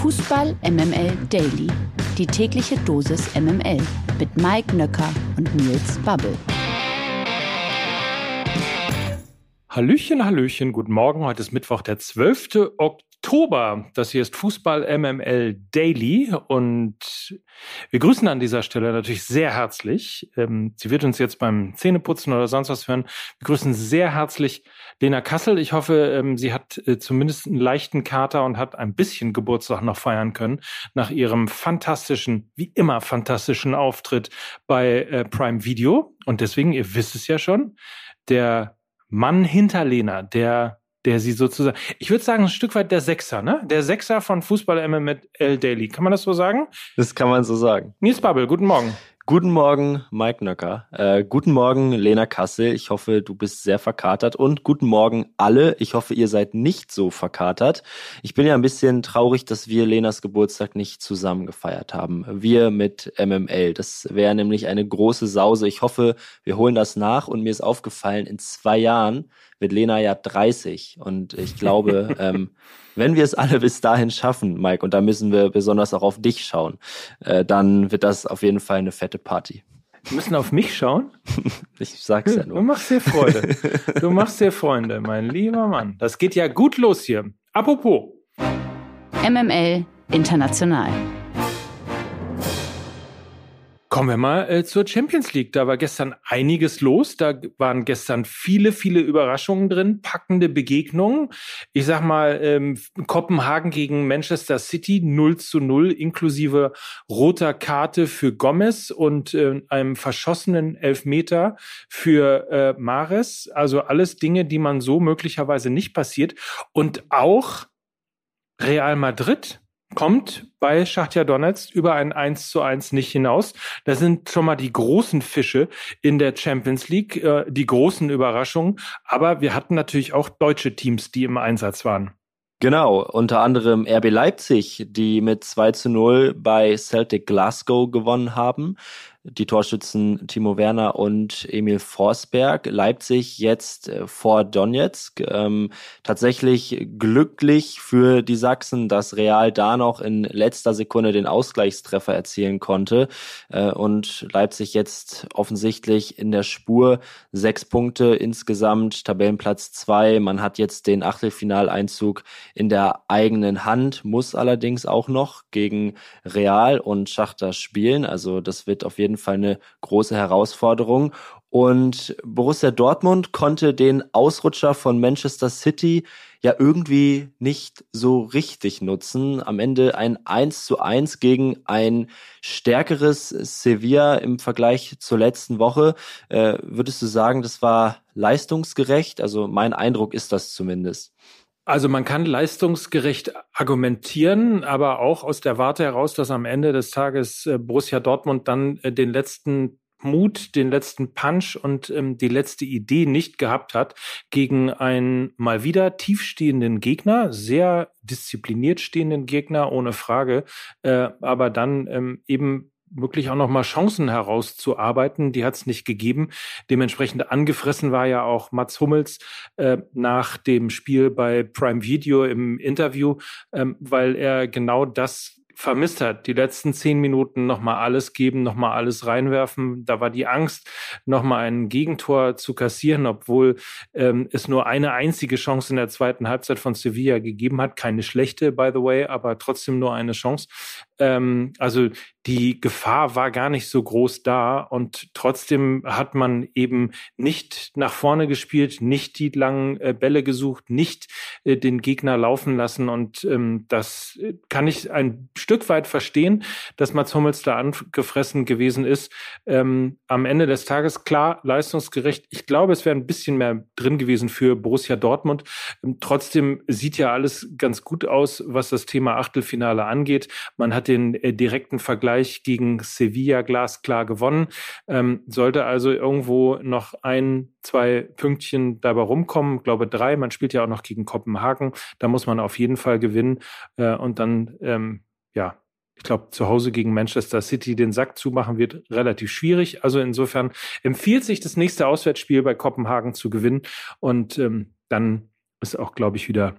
Fußball MML Daily. Die tägliche Dosis MML mit Mike Nöcker und Nils Babbel. Hallöchen, Hallöchen, guten Morgen. Heute ist Mittwoch, der 12. Oktober. Das hier ist Fußball MML Daily und wir grüßen an dieser Stelle natürlich sehr herzlich. Ähm, sie wird uns jetzt beim Zähneputzen oder sonst was hören. Wir grüßen sehr herzlich Lena Kassel. Ich hoffe, ähm, sie hat äh, zumindest einen leichten Kater und hat ein bisschen Geburtstag noch feiern können nach ihrem fantastischen, wie immer fantastischen Auftritt bei äh, Prime Video. Und deswegen, ihr wisst es ja schon, der Mann hinter Lena, der der sie sozusagen, ich würde sagen, ein Stück weit der Sechser, ne? Der Sechser von Fußball MML Daily. Kann man das so sagen? Das kann man so sagen. Nils Babbel, guten Morgen. Guten Morgen, Mike Nöcker. Äh, guten Morgen, Lena Kassel. Ich hoffe, du bist sehr verkatert. Und guten Morgen alle. Ich hoffe, ihr seid nicht so verkatert. Ich bin ja ein bisschen traurig, dass wir Lenas Geburtstag nicht zusammen gefeiert haben. Wir mit MML. Das wäre nämlich eine große Sause. Ich hoffe, wir holen das nach. Und mir ist aufgefallen, in zwei Jahren wird Lena ja 30. Und ich glaube, ähm, wenn wir es alle bis dahin schaffen, Mike, und da müssen wir besonders auch auf dich schauen, äh, dann wird das auf jeden Fall eine fette Party. Wir müssen auf mich schauen? ich sag's ja nur. Du machst dir Freude. Du machst dir Freunde, mein lieber Mann. Das geht ja gut los hier. Apropos. MML International. Kommen wir mal äh, zur Champions League. Da war gestern einiges los. Da waren gestern viele, viele Überraschungen drin, packende Begegnungen. Ich sag mal, ähm, Kopenhagen gegen Manchester City 0 zu 0, inklusive roter Karte für Gomez und äh, einem verschossenen Elfmeter für äh, Mares. Also alles Dinge, die man so möglicherweise nicht passiert. Und auch Real Madrid kommt bei Schachtja Donetsk über ein 1 zu 1 nicht hinaus. Das sind schon mal die großen Fische in der Champions League, äh, die großen Überraschungen. Aber wir hatten natürlich auch deutsche Teams, die im Einsatz waren. Genau, unter anderem RB Leipzig, die mit 2 zu 0 bei Celtic Glasgow gewonnen haben die Torschützen Timo Werner und Emil Forsberg. Leipzig jetzt äh, vor Donetsk. Ähm, tatsächlich glücklich für die Sachsen, dass Real da noch in letzter Sekunde den Ausgleichstreffer erzielen konnte äh, und Leipzig jetzt offensichtlich in der Spur. Sechs Punkte insgesamt, Tabellenplatz zwei. Man hat jetzt den Achtelfinaleinzug in der eigenen Hand, muss allerdings auch noch gegen Real und Schachter spielen. Also das wird auf jeden jeden Fall eine große Herausforderung. Und Borussia Dortmund konnte den Ausrutscher von Manchester City ja irgendwie nicht so richtig nutzen. Am Ende ein 1 zu 1 gegen ein stärkeres Sevilla im Vergleich zur letzten Woche. Äh, würdest du sagen, das war leistungsgerecht? Also mein Eindruck ist das zumindest. Also man kann leistungsgerecht argumentieren, aber auch aus der Warte heraus, dass am Ende des Tages äh, Borussia Dortmund dann äh, den letzten Mut, den letzten Punch und ähm, die letzte Idee nicht gehabt hat gegen einen mal wieder tiefstehenden Gegner, sehr diszipliniert stehenden Gegner, ohne Frage, äh, aber dann ähm, eben wirklich auch noch mal Chancen herauszuarbeiten. Die hat es nicht gegeben. Dementsprechend angefressen war ja auch Mats Hummels äh, nach dem Spiel bei Prime Video im Interview, ähm, weil er genau das vermisst hat. Die letzten zehn Minuten nochmal alles geben, nochmal alles reinwerfen. Da war die Angst, nochmal ein Gegentor zu kassieren, obwohl ähm, es nur eine einzige Chance in der zweiten Halbzeit von Sevilla gegeben hat. Keine schlechte, by the way, aber trotzdem nur eine Chance. Ähm, also die Gefahr war gar nicht so groß da und trotzdem hat man eben nicht nach vorne gespielt, nicht die langen äh, Bälle gesucht, nicht äh, den Gegner laufen lassen und ähm, das kann ich ein Stück weit verstehen, dass Mats Hummels da angefressen gewesen ist. Ähm, am Ende des Tages klar, leistungsgerecht. Ich glaube, es wäre ein bisschen mehr drin gewesen für Borussia Dortmund. Ähm, trotzdem sieht ja alles ganz gut aus, was das Thema Achtelfinale angeht. Man hat den äh, direkten Vergleich gegen Sevilla glasklar gewonnen. Ähm, sollte also irgendwo noch ein, zwei Pünktchen dabei rumkommen, ich glaube drei. Man spielt ja auch noch gegen Kopenhagen. Da muss man auf jeden Fall gewinnen. Äh, und dann, ähm, ja, ich glaube, zu Hause gegen Manchester City den Sack zu machen wird relativ schwierig. Also insofern empfiehlt sich das nächste Auswärtsspiel bei Kopenhagen zu gewinnen. Und ähm, dann ist auch, glaube ich, wieder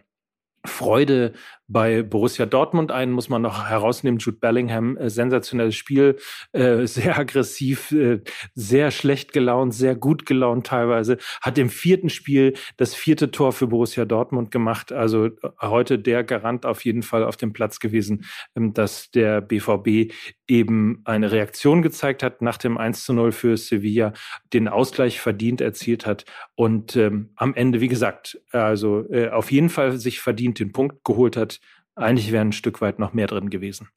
Freude bei Borussia Dortmund. Einen muss man noch herausnehmen, Jude Bellingham, äh, sensationelles Spiel, äh, sehr aggressiv, äh, sehr schlecht gelaunt, sehr gut gelaunt teilweise, hat im vierten Spiel das vierte Tor für Borussia Dortmund gemacht. Also äh, heute der Garant auf jeden Fall auf dem Platz gewesen, ähm, dass der BVB eben eine Reaktion gezeigt hat nach dem 1 zu 0 für Sevilla, den Ausgleich verdient erzielt hat und ähm, am Ende, wie gesagt, also äh, auf jeden Fall sich verdient den Punkt geholt hat. Eigentlich wäre ein Stück weit noch mehr drin gewesen.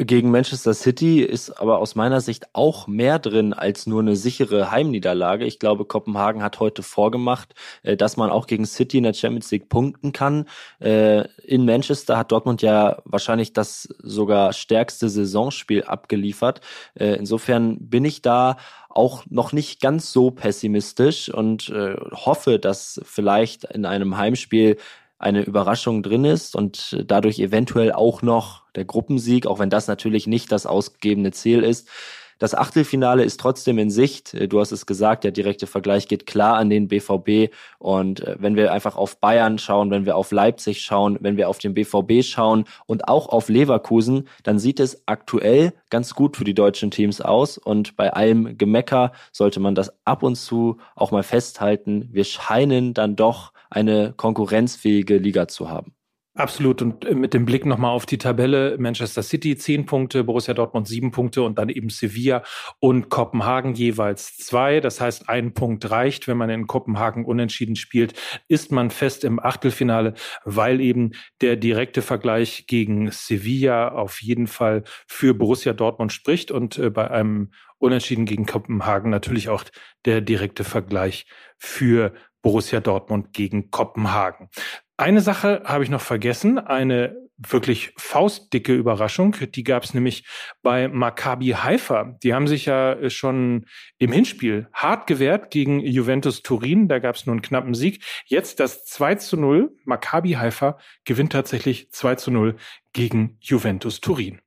Gegen Manchester City ist aber aus meiner Sicht auch mehr drin als nur eine sichere Heimniederlage. Ich glaube, Kopenhagen hat heute vorgemacht, äh, dass man auch gegen City in der Champions League punkten kann. Äh, in Manchester hat Dortmund ja wahrscheinlich das sogar stärkste Saisonspiel abgeliefert. Äh, insofern bin ich da auch noch nicht ganz so pessimistisch und hoffe, dass vielleicht in einem Heimspiel eine Überraschung drin ist und dadurch eventuell auch noch der Gruppensieg, auch wenn das natürlich nicht das ausgegebene Ziel ist. Das Achtelfinale ist trotzdem in Sicht. Du hast es gesagt, der direkte Vergleich geht klar an den BVB. Und äh, wenn wir einfach auf Bayern schauen, wenn wir auf Leipzig schauen, wenn wir auf den BVB schauen und auch auf Leverkusen, dann sieht es aktuell ganz gut für die deutschen Teams aus. Und bei allem Gemecker sollte man das ab und zu auch mal festhalten. Wir scheinen dann doch eine konkurrenzfähige Liga zu haben. Absolut. Und äh, mit dem Blick nochmal auf die Tabelle, Manchester City zehn Punkte, Borussia Dortmund sieben Punkte und dann eben Sevilla und Kopenhagen jeweils zwei. Das heißt, ein Punkt reicht. Wenn man in Kopenhagen unentschieden spielt, ist man fest im Achtelfinale, weil eben der direkte Vergleich gegen Sevilla auf jeden Fall für Borussia Dortmund spricht und äh, bei einem Unentschieden gegen Kopenhagen natürlich auch der direkte Vergleich für Borussia Dortmund gegen Kopenhagen. Eine Sache habe ich noch vergessen, eine wirklich faustdicke Überraschung. Die gab es nämlich bei Maccabi Haifa. Die haben sich ja schon im Hinspiel hart gewehrt gegen Juventus Turin. Da gab es nur einen knappen Sieg. Jetzt das 2 zu 0. Maccabi Haifa gewinnt tatsächlich 2 zu 0 gegen Juventus Turin.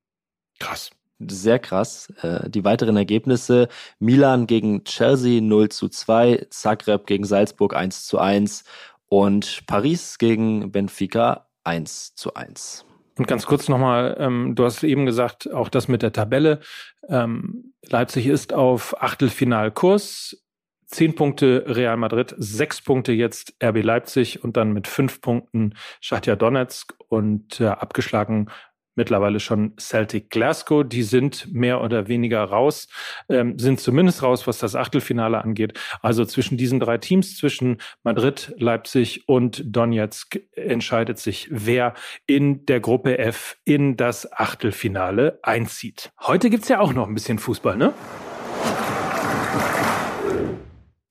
Krass sehr krass. Äh, die weiteren Ergebnisse: Milan gegen Chelsea 0 zu 2, Zagreb gegen Salzburg 1 zu 1 und Paris gegen Benfica 1 zu 1. Und ganz kurz nochmal, ähm, du hast eben gesagt, auch das mit der Tabelle. Ähm, Leipzig ist auf Achtelfinalkurs. Zehn Punkte Real Madrid, sechs Punkte jetzt RB Leipzig und dann mit fünf Punkten Schachtja Donetsk und äh, abgeschlagen mittlerweile schon Celtic Glasgow. Die sind mehr oder weniger raus, ähm, sind zumindest raus, was das Achtelfinale angeht. Also zwischen diesen drei Teams, zwischen Madrid, Leipzig und Donetsk, entscheidet sich, wer in der Gruppe F in das Achtelfinale einzieht. Heute gibt's ja auch noch ein bisschen Fußball, ne?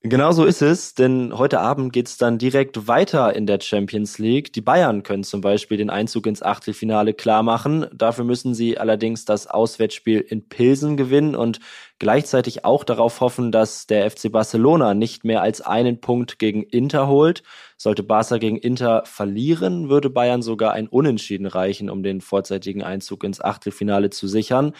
Genau so ist es, denn heute Abend geht's dann direkt weiter in der Champions League. Die Bayern können zum Beispiel den Einzug ins Achtelfinale klar machen. Dafür müssen sie allerdings das Auswärtsspiel in Pilsen gewinnen und gleichzeitig auch darauf hoffen, dass der FC Barcelona nicht mehr als einen Punkt gegen Inter holt. Sollte Barca gegen Inter verlieren, würde Bayern sogar ein Unentschieden reichen, um den vorzeitigen Einzug ins Achtelfinale zu sichern.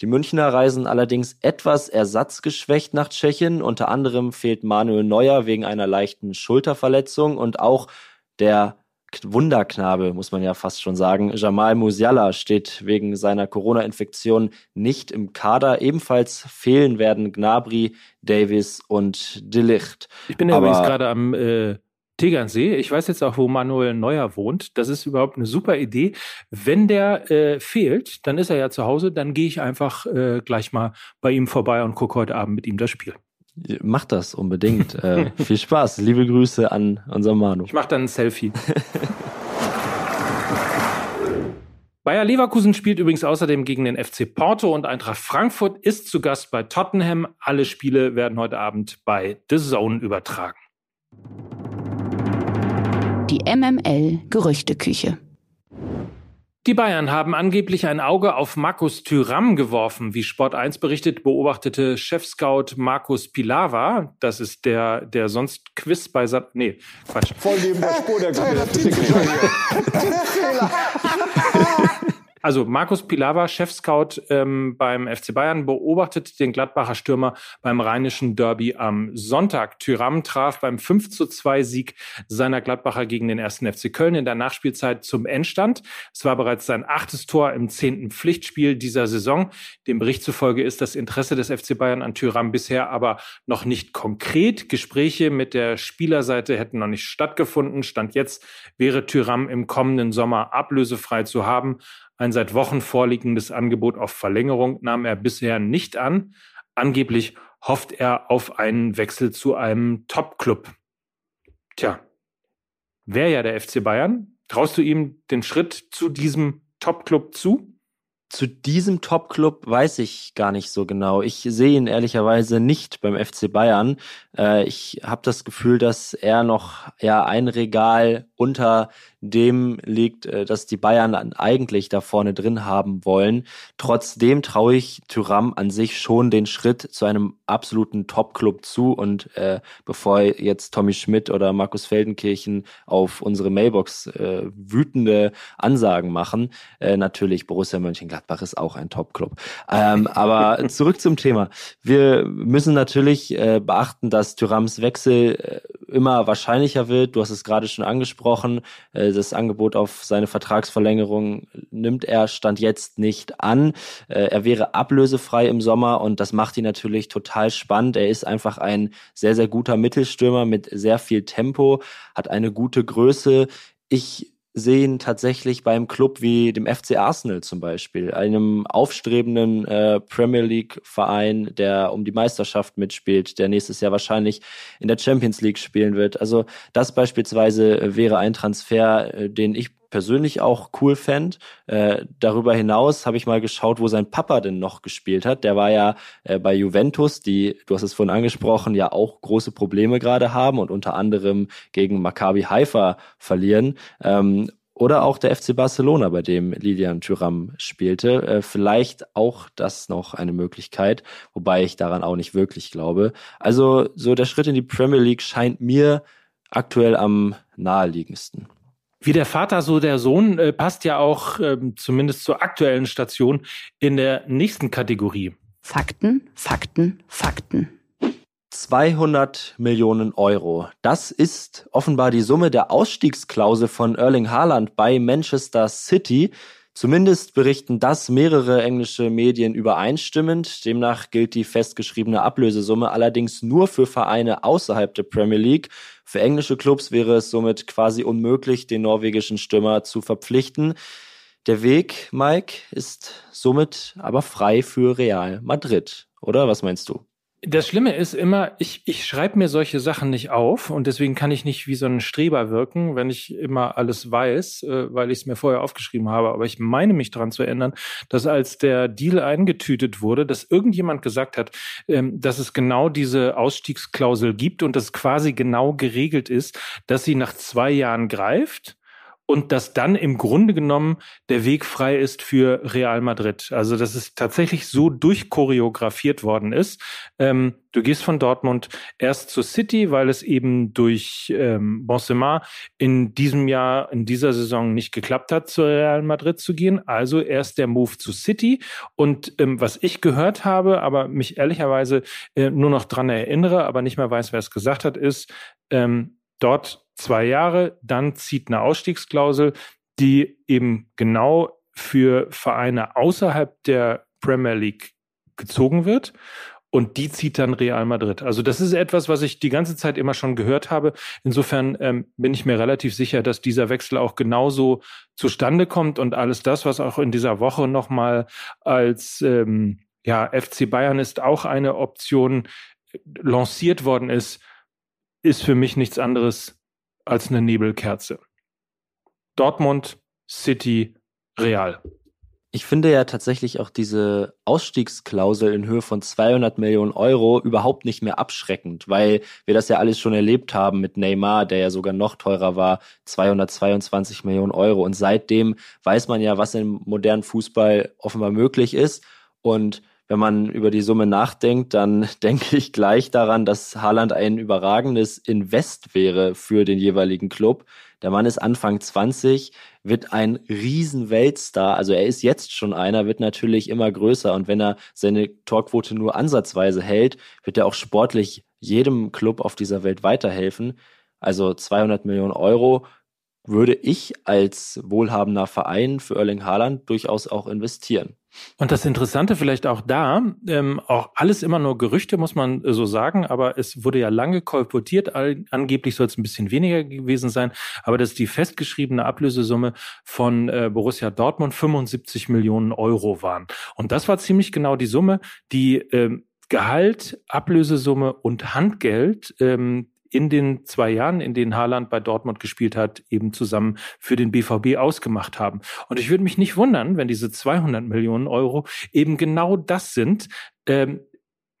Die Münchner reisen allerdings etwas ersatzgeschwächt nach Tschechien. Unter anderem fehlt Manuel Neuer wegen einer leichten Schulterverletzung und auch der Wunderknabe, muss man ja fast schon sagen. Jamal Musiala steht wegen seiner Corona-Infektion nicht im Kader. Ebenfalls fehlen werden Gnabry, Davis und Delicht. Ich bin ja übrigens gerade am äh, Tegernsee. Ich weiß jetzt auch, wo Manuel Neuer wohnt. Das ist überhaupt eine super Idee. Wenn der äh, fehlt, dann ist er ja zu Hause. Dann gehe ich einfach äh, gleich mal bei ihm vorbei und gucke heute Abend mit ihm das Spiel. Mach das unbedingt. äh, viel Spaß. Liebe Grüße an unser Manu. Ich mache dann ein Selfie. Bayer Leverkusen spielt übrigens außerdem gegen den FC Porto und Eintracht Frankfurt ist zu Gast bei Tottenham. Alle Spiele werden heute Abend bei The Zone übertragen die MML Gerüchteküche. Die Bayern haben angeblich ein Auge auf Markus Thüram geworfen. Wie Sport 1 berichtet, beobachtete Chefscout Markus Pilawa, das ist der, der sonst Quiz bei Sat Nee, Quatsch. Voll neben der Spur der Fehler. Also Markus Pilawa, Chefscout ähm, beim FC Bayern, beobachtet den Gladbacher Stürmer beim rheinischen Derby am Sonntag. Tyram traf beim 5 zu 2 Sieg seiner Gladbacher gegen den ersten FC Köln in der Nachspielzeit zum Endstand. Es war bereits sein achtes Tor im zehnten Pflichtspiel dieser Saison. Dem Bericht zufolge ist das Interesse des FC Bayern an Tyram bisher aber noch nicht konkret. Gespräche mit der Spielerseite hätten noch nicht stattgefunden. Stand jetzt wäre Tyram im kommenden Sommer ablösefrei zu haben. Ein seit Wochen vorliegendes Angebot auf Verlängerung nahm er bisher nicht an. Angeblich hofft er auf einen Wechsel zu einem Top-Club. Tja, wäre ja der FC Bayern. Traust du ihm den Schritt zu diesem Top-Club zu? Zu diesem Top-Club weiß ich gar nicht so genau. Ich sehe ihn ehrlicherweise nicht beim FC Bayern. Äh, ich habe das Gefühl, dass er noch ja ein Regal unter dem liegt, äh, dass die Bayern eigentlich da vorne drin haben wollen. Trotzdem traue ich Tyram an sich schon den Schritt zu einem absoluten Top-Club zu. Und äh, bevor jetzt Tommy Schmidt oder Markus Feldenkirchen auf unsere Mailbox äh, wütende Ansagen machen, äh, natürlich Borussia Mönchengladbach ist auch ein Top-Club. Ähm, aber zurück zum Thema. Wir müssen natürlich äh, beachten, dass Tyrams Wechsel äh, immer wahrscheinlicher wird. Du hast es gerade schon angesprochen. Äh, das Angebot auf seine Vertragsverlängerung nimmt er Stand jetzt nicht an. Äh, er wäre ablösefrei im Sommer und das macht ihn natürlich total spannend. Er ist einfach ein sehr, sehr guter Mittelstürmer mit sehr viel Tempo, hat eine gute Größe. Ich sehen tatsächlich beim Club wie dem FC Arsenal zum Beispiel, einem aufstrebenden äh, Premier League Verein, der um die Meisterschaft mitspielt, der nächstes Jahr wahrscheinlich in der Champions League spielen wird. Also das beispielsweise wäre ein Transfer, äh, den ich persönlich auch cool fände. Äh, darüber hinaus habe ich mal geschaut, wo sein Papa denn noch gespielt hat. Der war ja äh, bei Juventus, die, du hast es vorhin angesprochen, ja auch große Probleme gerade haben und unter anderem gegen Maccabi Haifa verlieren. Ähm, oder auch der FC Barcelona, bei dem Lilian Thuram spielte. Äh, vielleicht auch das noch eine Möglichkeit, wobei ich daran auch nicht wirklich glaube. Also so der Schritt in die Premier League scheint mir aktuell am naheliegendsten. Wie der Vater, so der Sohn äh, passt ja auch ähm, zumindest zur aktuellen Station in der nächsten Kategorie. Fakten, Fakten, Fakten. 200 Millionen Euro. Das ist offenbar die Summe der Ausstiegsklausel von Erling Haaland bei Manchester City. Zumindest berichten das mehrere englische Medien übereinstimmend. Demnach gilt die festgeschriebene Ablösesumme allerdings nur für Vereine außerhalb der Premier League. Für englische Clubs wäre es somit quasi unmöglich, den norwegischen Stürmer zu verpflichten. Der Weg, Mike, ist somit aber frei für Real Madrid, oder? Was meinst du? Das Schlimme ist immer, ich, ich schreibe mir solche Sachen nicht auf und deswegen kann ich nicht wie so ein Streber wirken, wenn ich immer alles weiß, äh, weil ich es mir vorher aufgeschrieben habe. Aber ich meine mich daran zu erinnern, dass als der Deal eingetütet wurde, dass irgendjemand gesagt hat, ähm, dass es genau diese Ausstiegsklausel gibt und dass quasi genau geregelt ist, dass sie nach zwei Jahren greift und dass dann im Grunde genommen der Weg frei ist für Real Madrid. Also dass es tatsächlich so durchchoreografiert worden ist. Ähm, du gehst von Dortmund erst zur City, weil es eben durch ähm, Benzema in diesem Jahr, in dieser Saison nicht geklappt hat, zu Real Madrid zu gehen. Also erst der Move zu City. Und ähm, was ich gehört habe, aber mich ehrlicherweise äh, nur noch dran erinnere, aber nicht mehr weiß, wer es gesagt hat, ist, ähm, dort zwei Jahre, dann zieht eine Ausstiegsklausel, die eben genau für Vereine außerhalb der Premier League gezogen wird. Und die zieht dann Real Madrid. Also das ist etwas, was ich die ganze Zeit immer schon gehört habe. Insofern ähm, bin ich mir relativ sicher, dass dieser Wechsel auch genauso zustande kommt und alles das, was auch in dieser Woche nochmal als ähm, ja, FC Bayern ist auch eine Option lanciert worden ist, ist für mich nichts anderes als eine Nebelkerze. Dortmund, City, Real. Ich finde ja tatsächlich auch diese Ausstiegsklausel in Höhe von 200 Millionen Euro überhaupt nicht mehr abschreckend, weil wir das ja alles schon erlebt haben mit Neymar, der ja sogar noch teurer war, 222 Millionen Euro. Und seitdem weiß man ja, was im modernen Fußball offenbar möglich ist. Und wenn man über die Summe nachdenkt, dann denke ich gleich daran, dass Haaland ein überragendes Invest wäre für den jeweiligen Club. Der Mann ist Anfang 20, wird ein Riesenweltstar. Also er ist jetzt schon einer, wird natürlich immer größer. Und wenn er seine Torquote nur ansatzweise hält, wird er auch sportlich jedem Club auf dieser Welt weiterhelfen. Also 200 Millionen Euro würde ich als wohlhabender Verein für Erling Haaland durchaus auch investieren. Und das Interessante vielleicht auch da, ähm, auch alles immer nur Gerüchte, muss man so sagen, aber es wurde ja lange kolportiert, angeblich soll es ein bisschen weniger gewesen sein, aber dass die festgeschriebene Ablösesumme von äh, Borussia Dortmund 75 Millionen Euro waren. Und das war ziemlich genau die Summe, die ähm, Gehalt, Ablösesumme und Handgeld ähm, in den zwei Jahren, in denen Haaland bei Dortmund gespielt hat, eben zusammen für den BVB ausgemacht haben. Und ich würde mich nicht wundern, wenn diese 200 Millionen Euro eben genau das sind. Ähm,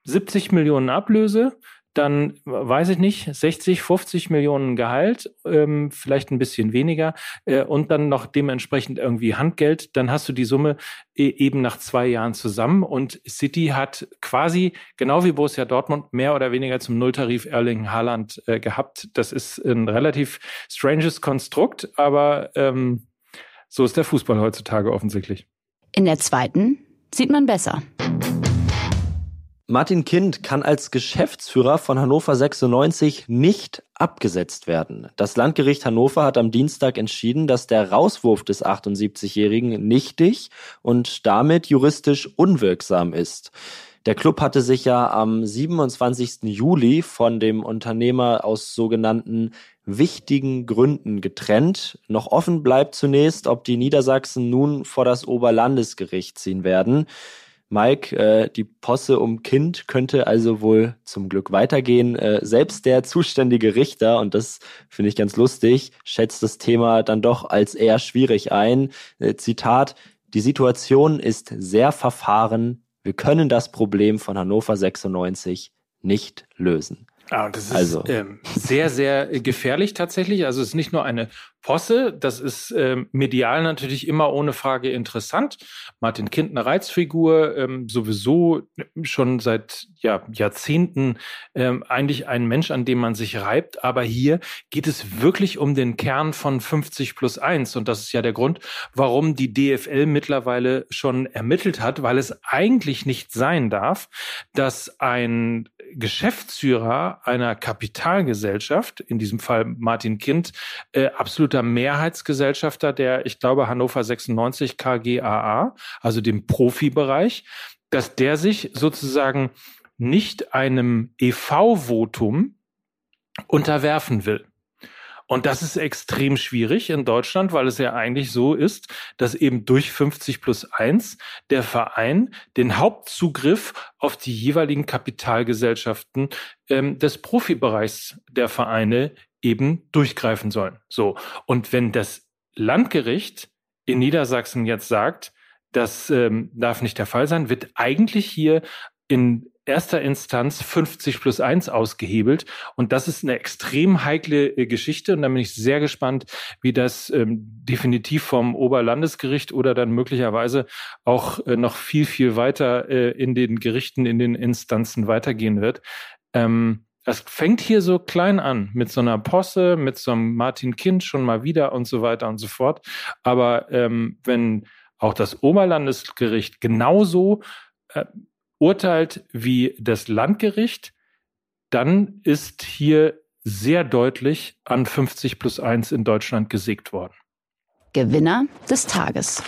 70 Millionen Ablöse, dann weiß ich nicht, 60, 50 Millionen Gehalt, ähm, vielleicht ein bisschen weniger äh, und dann noch dementsprechend irgendwie Handgeld, dann hast du die Summe e eben nach zwei Jahren zusammen und City hat quasi, genau wie Borussia Dortmund, mehr oder weniger zum Nulltarif Erling Haaland äh, gehabt. Das ist ein relativ stranges Konstrukt, aber ähm, so ist der Fußball heutzutage offensichtlich. In der zweiten sieht man besser. Martin Kind kann als Geschäftsführer von Hannover 96 nicht abgesetzt werden. Das Landgericht Hannover hat am Dienstag entschieden, dass der Rauswurf des 78-Jährigen nichtig und damit juristisch unwirksam ist. Der Club hatte sich ja am 27. Juli von dem Unternehmer aus sogenannten wichtigen Gründen getrennt. Noch offen bleibt zunächst, ob die Niedersachsen nun vor das Oberlandesgericht ziehen werden. Mike, äh, die Posse um Kind könnte also wohl zum Glück weitergehen. Äh, selbst der zuständige Richter, und das finde ich ganz lustig, schätzt das Thema dann doch als eher schwierig ein. Äh, Zitat, die Situation ist sehr verfahren. Wir können das Problem von Hannover 96 nicht lösen. Ah, und das ist also. ähm, sehr, sehr gefährlich tatsächlich. Also es ist nicht nur eine Posse, das ist ähm, medial natürlich immer ohne Frage interessant. Martin Kind eine Reizfigur, ähm, sowieso schon seit ja, Jahrzehnten ähm, eigentlich ein Mensch, an dem man sich reibt. Aber hier geht es wirklich um den Kern von 50 plus 1. Und das ist ja der Grund, warum die DFL mittlerweile schon ermittelt hat, weil es eigentlich nicht sein darf, dass ein Geschäftsführer einer Kapitalgesellschaft, in diesem Fall Martin Kind, äh, absoluter Mehrheitsgesellschafter der, ich glaube, Hannover 96 KGAA, also dem Profibereich, dass der sich sozusagen nicht einem EV-Votum unterwerfen will. Und das ist extrem schwierig in Deutschland, weil es ja eigentlich so ist, dass eben durch 50 plus 1 der Verein den Hauptzugriff auf die jeweiligen Kapitalgesellschaften ähm, des Profibereichs der Vereine eben durchgreifen sollen. So. Und wenn das Landgericht in Niedersachsen jetzt sagt, das ähm, darf nicht der Fall sein, wird eigentlich hier in erster Instanz 50 plus 1 ausgehebelt. Und das ist eine extrem heikle äh, Geschichte. Und da bin ich sehr gespannt, wie das ähm, definitiv vom Oberlandesgericht oder dann möglicherweise auch äh, noch viel, viel weiter äh, in den Gerichten, in den Instanzen weitergehen wird. Ähm, das fängt hier so klein an, mit so einer Posse, mit so einem Martin Kind schon mal wieder und so weiter und so fort. Aber ähm, wenn auch das Oberlandesgericht genauso äh, urteilt wie das Landgericht, dann ist hier sehr deutlich an 50 plus 1 in Deutschland gesägt worden. Gewinner des Tages.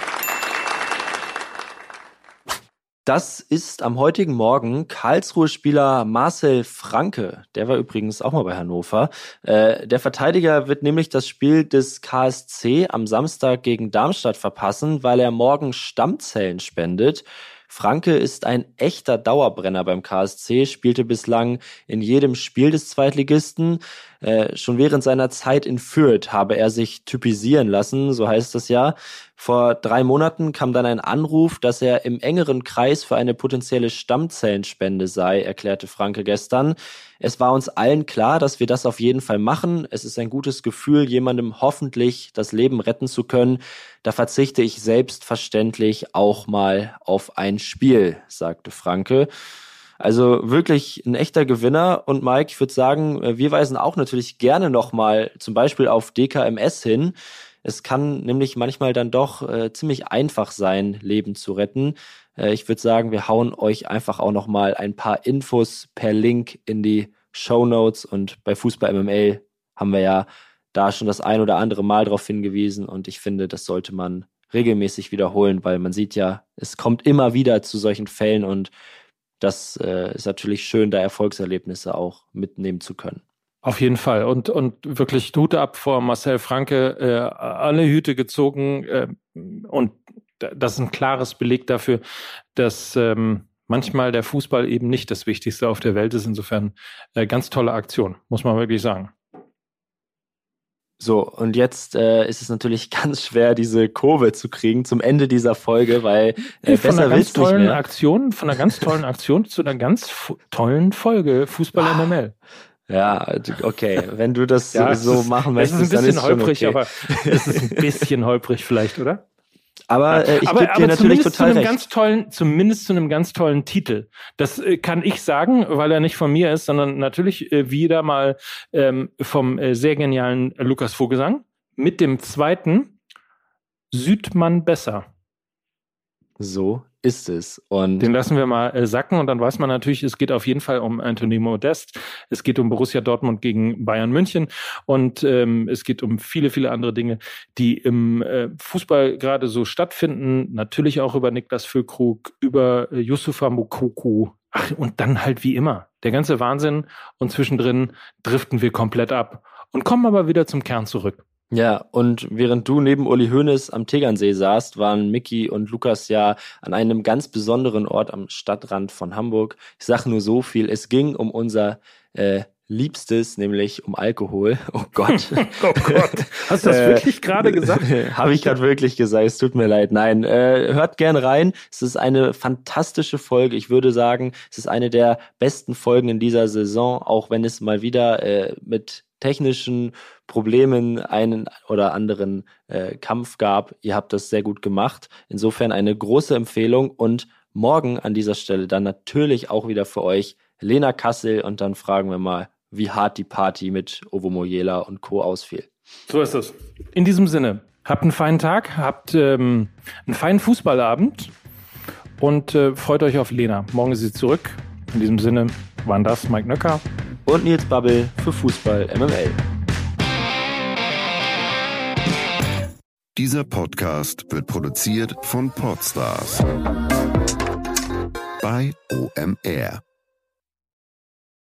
Das ist am heutigen Morgen Karlsruhe-Spieler Marcel Franke. Der war übrigens auch mal bei Hannover. Äh, der Verteidiger wird nämlich das Spiel des KSC am Samstag gegen Darmstadt verpassen, weil er morgen Stammzellen spendet. Franke ist ein echter Dauerbrenner beim KSC, spielte bislang in jedem Spiel des Zweitligisten. Äh, schon während seiner Zeit in Fürth habe er sich typisieren lassen, so heißt es ja. Vor drei Monaten kam dann ein Anruf, dass er im engeren Kreis für eine potenzielle Stammzellenspende sei, erklärte Franke gestern. Es war uns allen klar, dass wir das auf jeden Fall machen. Es ist ein gutes Gefühl, jemandem hoffentlich das Leben retten zu können. Da verzichte ich selbstverständlich auch mal auf ein Spiel, sagte Franke. Also wirklich ein echter Gewinner. Und Mike, ich würde sagen, wir weisen auch natürlich gerne nochmal zum Beispiel auf DKMS hin. Es kann nämlich manchmal dann doch äh, ziemlich einfach sein, Leben zu retten. Äh, ich würde sagen, wir hauen euch einfach auch nochmal ein paar Infos per Link in die Show Notes und bei Fußball MML haben wir ja da schon das ein oder andere Mal darauf hingewiesen und ich finde, das sollte man regelmäßig wiederholen, weil man sieht ja, es kommt immer wieder zu solchen Fällen und das äh, ist natürlich schön, da Erfolgserlebnisse auch mitnehmen zu können. Auf jeden Fall. Und, und wirklich Hute ab vor Marcel Franke, äh, alle Hüte gezogen. Äh, und das ist ein klares Beleg dafür, dass ähm, manchmal der Fußball eben nicht das Wichtigste auf der Welt ist. Insofern äh, ganz tolle Aktion, muss man wirklich sagen. So, und jetzt äh, ist es natürlich ganz schwer, diese Kurve zu kriegen zum Ende dieser Folge, weil äh, von besser einer ganz tollen Aktion, von einer ganz tollen Aktion zu einer ganz tollen Folge Fußball ah. MML. Ja, okay. Wenn du das ja, so ist, machen möchtest, dann ist es ein bisschen holprig, okay. aber es ist ein bisschen holprig vielleicht, oder? Aber äh, ich aber, aber dir natürlich total zu einem recht. ganz tollen, zumindest zu einem ganz tollen Titel. Das äh, kann ich sagen, weil er nicht von mir ist, sondern natürlich äh, wieder mal ähm, vom äh, sehr genialen Lukas Vogelsang mit dem zweiten Südmann besser. So ist es. Und Den lassen wir mal äh, sacken und dann weiß man natürlich, es geht auf jeden Fall um Anthony Modest, es geht um Borussia Dortmund gegen Bayern München und ähm, es geht um viele, viele andere Dinge, die im äh, Fußball gerade so stattfinden. Natürlich auch über Niklas Füllkrug, über äh, Yusufa Mokoku. Ach, und dann halt wie immer der ganze Wahnsinn und zwischendrin driften wir komplett ab und kommen aber wieder zum Kern zurück. Ja, und während du neben Uli Hoeneß am Tegernsee saßt, waren Mickey und Lukas ja an einem ganz besonderen Ort am Stadtrand von Hamburg. Ich sage nur so viel, es ging um unser äh, Liebstes, nämlich um Alkohol. Oh Gott. oh Gott. Hast du das äh, wirklich gerade gesagt? Habe ich gerade wirklich gesagt. Es tut mir leid. Nein, äh, hört gern rein. Es ist eine fantastische Folge. Ich würde sagen, es ist eine der besten Folgen in dieser Saison, auch wenn es mal wieder äh, mit technischen Problemen einen oder anderen äh, Kampf gab. Ihr habt das sehr gut gemacht. Insofern eine große Empfehlung und morgen an dieser Stelle dann natürlich auch wieder für euch Lena Kassel und dann fragen wir mal, wie hart die Party mit Ovo Moyela und Co. ausfiel. So ist es. In diesem Sinne, habt einen feinen Tag, habt ähm, einen feinen Fußballabend und äh, freut euch auf Lena. Morgen ist sie zurück. In diesem Sinne waren das Mike Nöcker und Nils Babbel für Fußball MML. Dieser Podcast wird produziert von Podstars bei OMR.